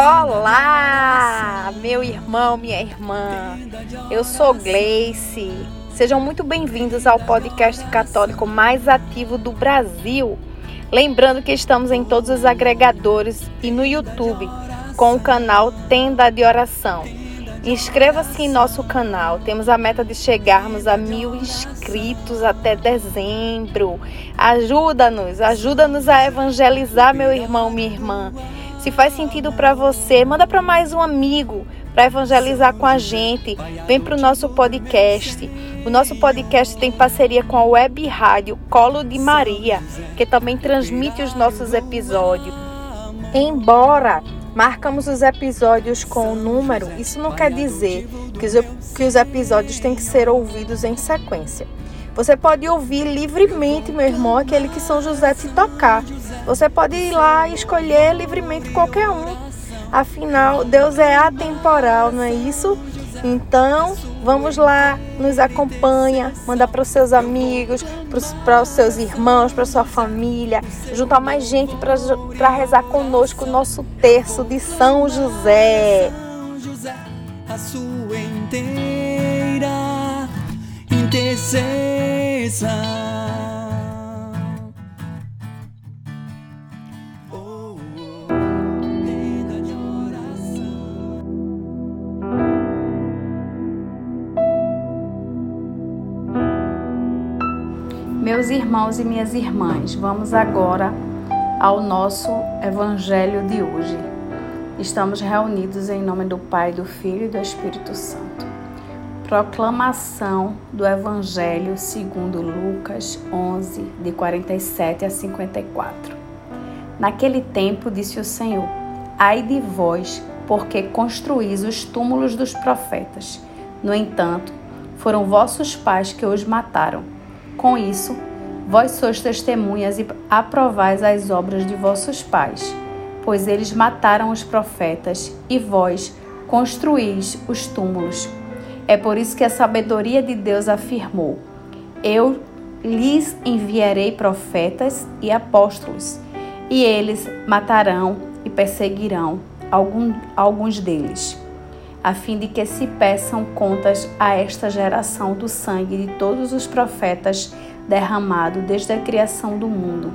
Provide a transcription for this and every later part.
Olá, meu irmão, minha irmã. Eu sou Gleice. Sejam muito bem-vindos ao podcast católico mais ativo do Brasil. Lembrando que estamos em todos os agregadores e no YouTube com o canal Tenda de Oração. Inscreva-se em nosso canal. Temos a meta de chegarmos a mil inscritos até dezembro. Ajuda-nos, ajuda-nos a evangelizar, meu irmão, minha irmã. Se faz sentido para você, manda para mais um amigo para evangelizar com a gente. Vem para o nosso podcast. O nosso podcast tem parceria com a web rádio Colo de Maria, que também transmite os nossos episódios. Embora marcamos os episódios com o número, isso não quer dizer que os, que os episódios têm que ser ouvidos em sequência. Você pode ouvir livremente, meu irmão, aquele que São José te tocar. Você pode ir lá e escolher livremente qualquer um. Afinal, Deus é atemporal, não é isso? Então, vamos lá, nos acompanha, manda para os seus amigos, para os seus irmãos, para sua família, juntar mais gente para rezar conosco o nosso terço de São José. A sua inteira intercessão. Meus irmãos e minhas irmãs, vamos agora ao nosso evangelho de hoje. Estamos reunidos em nome do Pai, do Filho e do Espírito Santo. Proclamação do Evangelho segundo Lucas 11, de 47 a 54. Naquele tempo disse o Senhor: Ai de vós, porque construís os túmulos dos profetas. No entanto, foram vossos pais que os mataram. Com isso, vós sois testemunhas e aprovais as obras de vossos pais, pois eles mataram os profetas e vós construís os túmulos. É por isso que a sabedoria de Deus afirmou: Eu lhes enviarei profetas e apóstolos, e eles matarão e perseguirão algum, alguns deles a fim de que se peçam contas a esta geração do sangue de todos os profetas derramado desde a criação do mundo,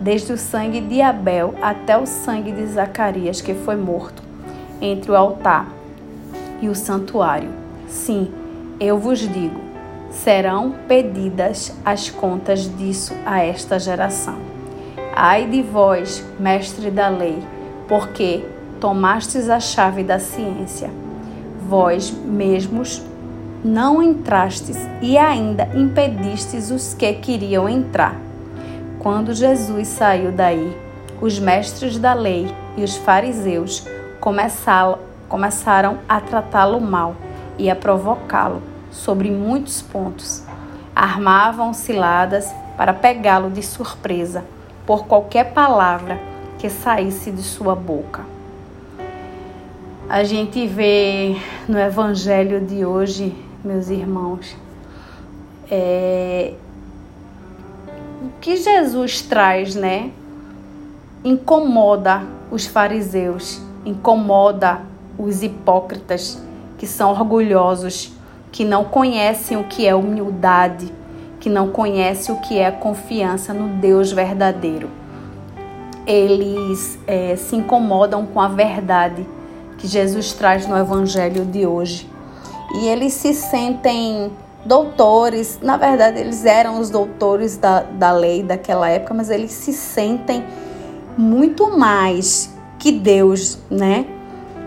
desde o sangue de Abel até o sangue de Zacarias, que foi morto, entre o altar e o santuário. Sim, eu vos digo, serão pedidas as contas disso a esta geração. Ai de vós, mestre da lei, porque tomastes a chave da ciência vós mesmos não entrastes e ainda impedistes os que queriam entrar. Quando Jesus saiu daí, os mestres da lei e os fariseus começaram a tratá-lo mal e a provocá-lo sobre muitos pontos. Armavam ciladas para pegá-lo de surpresa por qualquer palavra que saísse de sua boca a gente vê no Evangelho de hoje, meus irmãos, é, o que Jesus traz, né? Incomoda os fariseus, incomoda os hipócritas que são orgulhosos, que não conhecem o que é humildade, que não conhecem o que é confiança no Deus verdadeiro. Eles é, se incomodam com a verdade que Jesus traz no Evangelho de hoje. E eles se sentem doutores, na verdade, eles eram os doutores da, da lei daquela época, mas eles se sentem muito mais que Deus, né?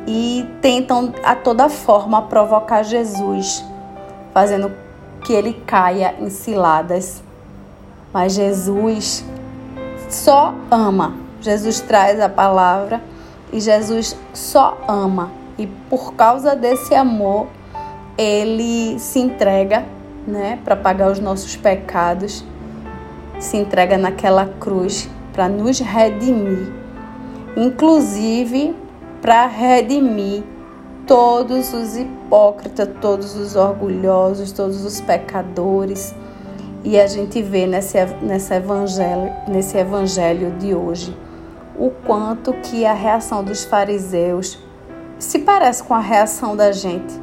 E tentam a toda forma provocar Jesus, fazendo que ele caia em ciladas. Mas Jesus só ama. Jesus traz a palavra e Jesus só ama. E por causa desse amor, ele se entrega, né, para pagar os nossos pecados, se entrega naquela cruz para nos redimir, inclusive para redimir todos os hipócritas, todos os orgulhosos, todos os pecadores. E a gente vê nesse, nesse, evangelho, nesse evangelho de hoje o quanto que a reação dos fariseus se parece com a reação da gente,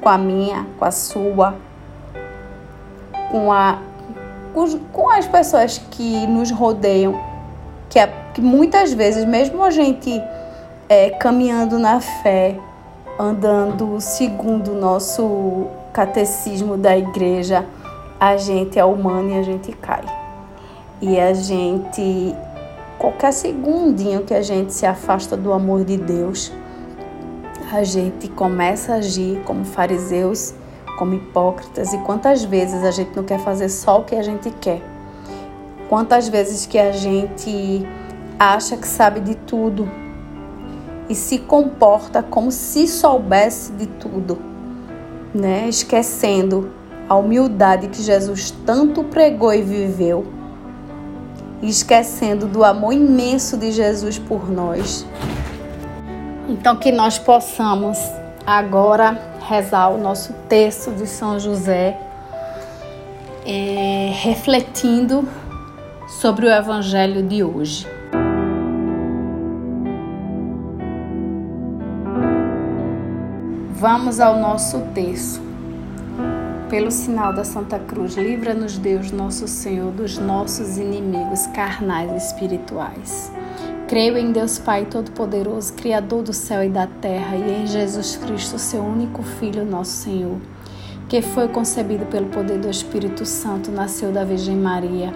com a minha, com a sua, com, a, com as pessoas que nos rodeiam, que, é, que muitas vezes, mesmo a gente é, caminhando na fé, andando segundo o nosso catecismo da igreja, a gente é humano e a gente cai. E a gente, qualquer segundinho que a gente se afasta do amor de Deus, a gente começa a agir como fariseus, como hipócritas. E quantas vezes a gente não quer fazer só o que a gente quer? Quantas vezes que a gente acha que sabe de tudo e se comporta como se soubesse de tudo, né? Esquecendo a humildade que Jesus tanto pregou e viveu, esquecendo do amor imenso de Jesus por nós. Então, que nós possamos agora rezar o nosso texto de São José, é, refletindo sobre o Evangelho de hoje. Vamos ao nosso texto. Pelo sinal da Santa Cruz, livra-nos Deus, nosso Senhor, dos nossos inimigos carnais e espirituais. Creio em Deus Pai Todo-Poderoso, Criador do céu e da terra, e em Jesus Cristo, seu único Filho, nosso Senhor, que foi concebido pelo poder do Espírito Santo, nasceu da Virgem Maria,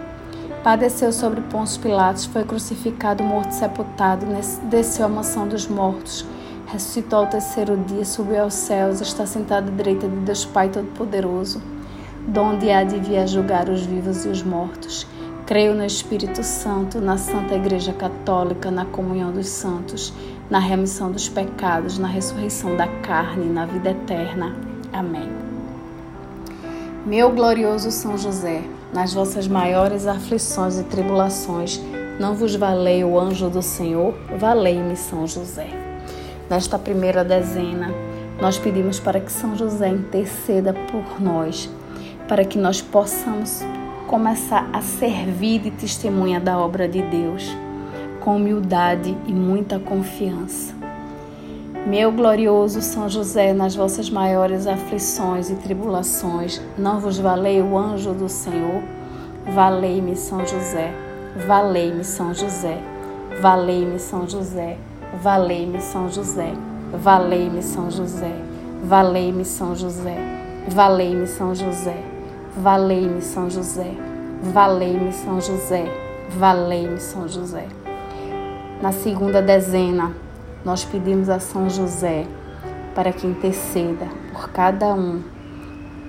padeceu sobre Pôncio Pilatos, foi crucificado, morto e sepultado, desceu à mansão dos mortos, ressuscitou ao terceiro dia, subiu aos céus, está sentado à direita de Deus Pai Todo-Poderoso, donde há de vir a julgar os vivos e os mortos. Creio no Espírito Santo, na Santa Igreja Católica, na comunhão dos santos, na remissão dos pecados, na ressurreição da carne, na vida eterna. Amém. Meu glorioso São José, nas vossas maiores aflições e tribulações, não vos valei o anjo do Senhor, valei-me São José. Nesta primeira dezena, nós pedimos para que São José interceda por nós, para que nós possamos começar a servir de testemunha da obra de Deus, com humildade e muita confiança. Meu glorioso São José, nas vossas maiores aflições e tribulações, não vos valei o anjo do Senhor? Valei-me, São José, valei-me, São José, valei-me, São José, valei-me, São José, valei-me, São José, valei-me, São José, valei-me, São José. Valei-me, São José. Valei-me, São José. Valei-me, São José. Na segunda dezena, nós pedimos a São José para que interceda por cada um,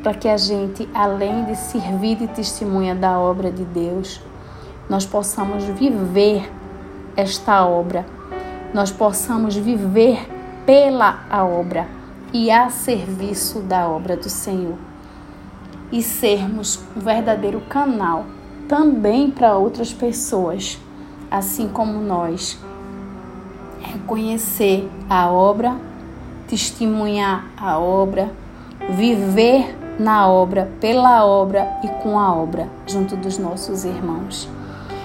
para que a gente, além de servir de testemunha da obra de Deus, nós possamos viver esta obra, nós possamos viver pela a obra e a serviço da obra do Senhor e sermos um verdadeiro canal também para outras pessoas, assim como nós. Reconhecer a obra, testemunhar a obra, viver na obra, pela obra e com a obra, junto dos nossos irmãos.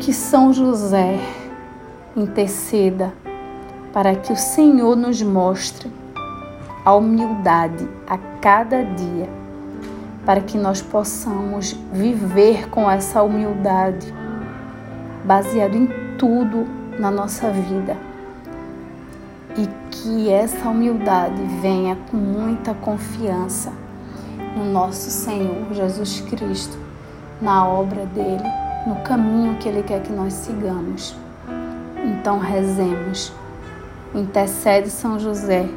Que São José interceda para que o Senhor nos mostre a humildade a cada dia para que nós possamos viver com essa humildade, baseado em tudo na nossa vida. E que essa humildade venha com muita confiança no nosso Senhor Jesus Cristo, na obra dele, no caminho que ele quer que nós sigamos. Então rezemos. Intercede São José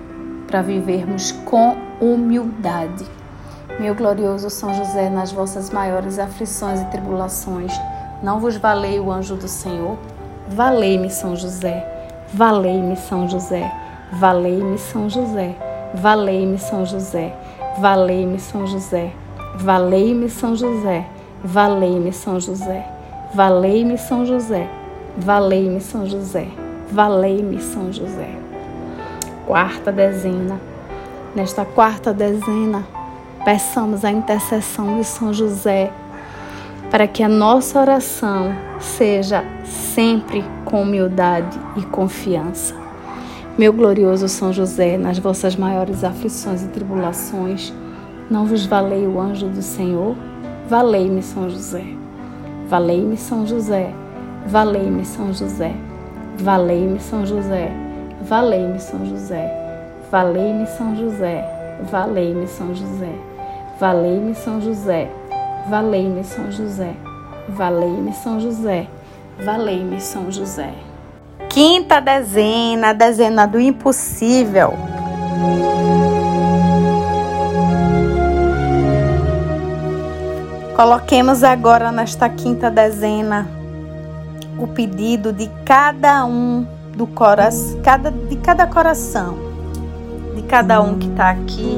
para vivermos com humildade. Meu glorioso São José, nas vossas maiores aflições e tribulações, não vos valei o anjo do Senhor? Valei-me, São José. Valei-me São José. Valei-me São José. Valei-me São José. Valei-me São José. Valei-me São José. Valei-me São José. Valei-me São José. Valei-me São José. Valei-me São José. Quarta dezena. Nesta quarta dezena, peçamos a intercessão de São José para que a nossa oração seja sempre com humildade e confiança. Meu glorioso São José, nas vossas maiores aflições e tribulações, não vos valei o anjo do Senhor? Valei-me, São José. Valei-me, São José. Valei-me, São José. Valei-me, São José. Valei-me, São José. Valei-me, São José. Valei-me, São José. Valei-me, São José. Valei-me São José. Valei-me São José. Valei-me São José. Quinta dezena, dezena do impossível. Coloquemos agora nesta quinta dezena o pedido de cada um do coração, cada, de cada coração, de cada um que está aqui,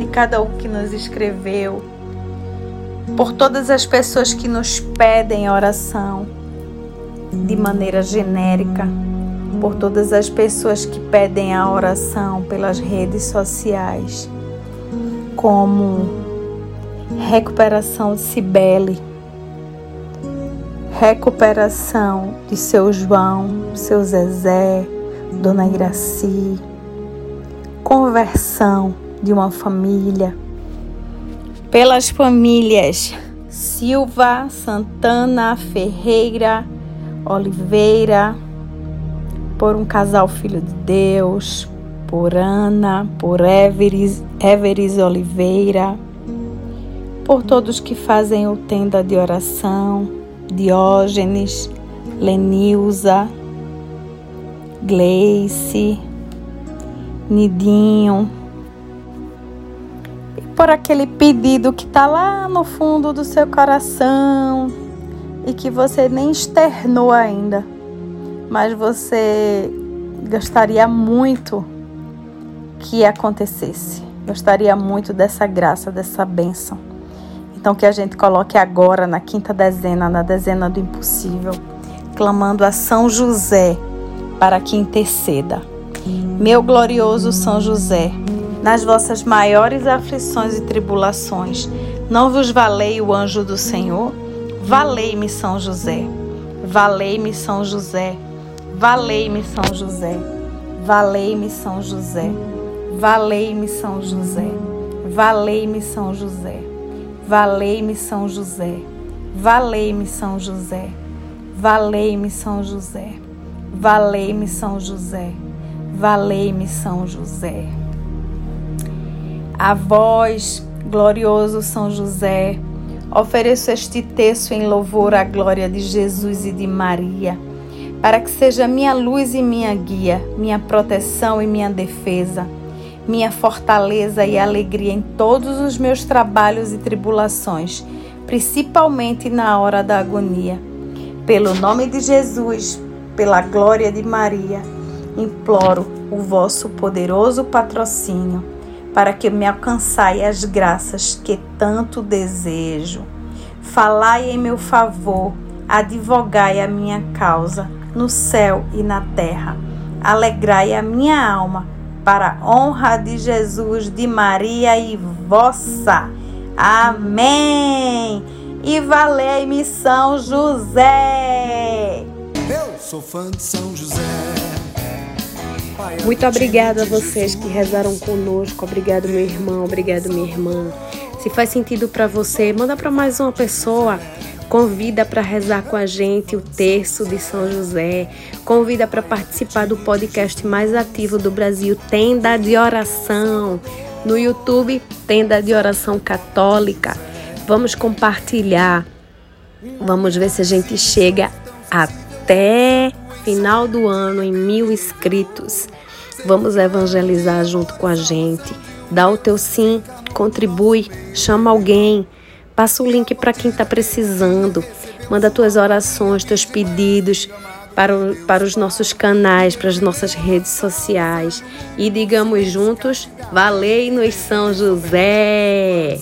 de cada um que nos escreveu por todas as pessoas que nos pedem oração de maneira genérica, por todas as pessoas que pedem a oração pelas redes sociais, como recuperação de Cibele, recuperação de seu João, seu Zezé, Dona Iraci, conversão de uma família. Pelas famílias. Silva, Santana, Ferreira, Oliveira, por um casal filho de Deus, por Ana, por Everes, Everes Oliveira, por todos que fazem o tenda de oração, Diógenes, Lenilza, Gleice, Nidinho, por aquele pedido que está lá no fundo do seu coração e que você nem externou ainda, mas você gostaria muito que acontecesse. Gostaria muito dessa graça, dessa bênção. Então que a gente coloque agora na quinta dezena, na dezena do impossível, clamando a São José para que interceda. Meu glorioso São José, nas vossas maiores aflições e tribulações, não vos valei o anjo do Senhor? Valei-me São José. Valei-me São José. Valei-me São José. Valei-me São José. Valei-me São José. Valei-me São José. Valei-me São José. Valei-me São José. Valei-me São José. Valei-me São José. Valei-me São José. A vós, glorioso São José, ofereço este texto em louvor à glória de Jesus e de Maria, para que seja minha luz e minha guia, minha proteção e minha defesa, minha fortaleza e alegria em todos os meus trabalhos e tribulações, principalmente na hora da agonia. Pelo nome de Jesus, pela glória de Maria, imploro o vosso poderoso patrocínio para que me alcançai as graças que tanto desejo. Falai em meu favor, advogai a minha causa no céu e na terra. Alegrai a minha alma para a honra de Jesus, de Maria e vossa. Amém. E valei-me São José. Eu sou fã de São José. Muito obrigada a vocês que rezaram conosco. Obrigado, meu irmão. Obrigado, minha irmã. Se faz sentido para você, manda para mais uma pessoa. Convida para rezar com a gente o terço de São José. Convida para participar do podcast mais ativo do Brasil, Tenda de Oração. No YouTube, Tenda de Oração Católica. Vamos compartilhar. Vamos ver se a gente chega até final do ano em mil inscritos. Vamos evangelizar junto com a gente. Dá o teu sim, contribui, chama alguém, passa o link para quem está precisando, manda tuas orações, teus pedidos. para, o, para os nossos canais, para as nossas redes sociais e digamos juntos: Valei-nos São José!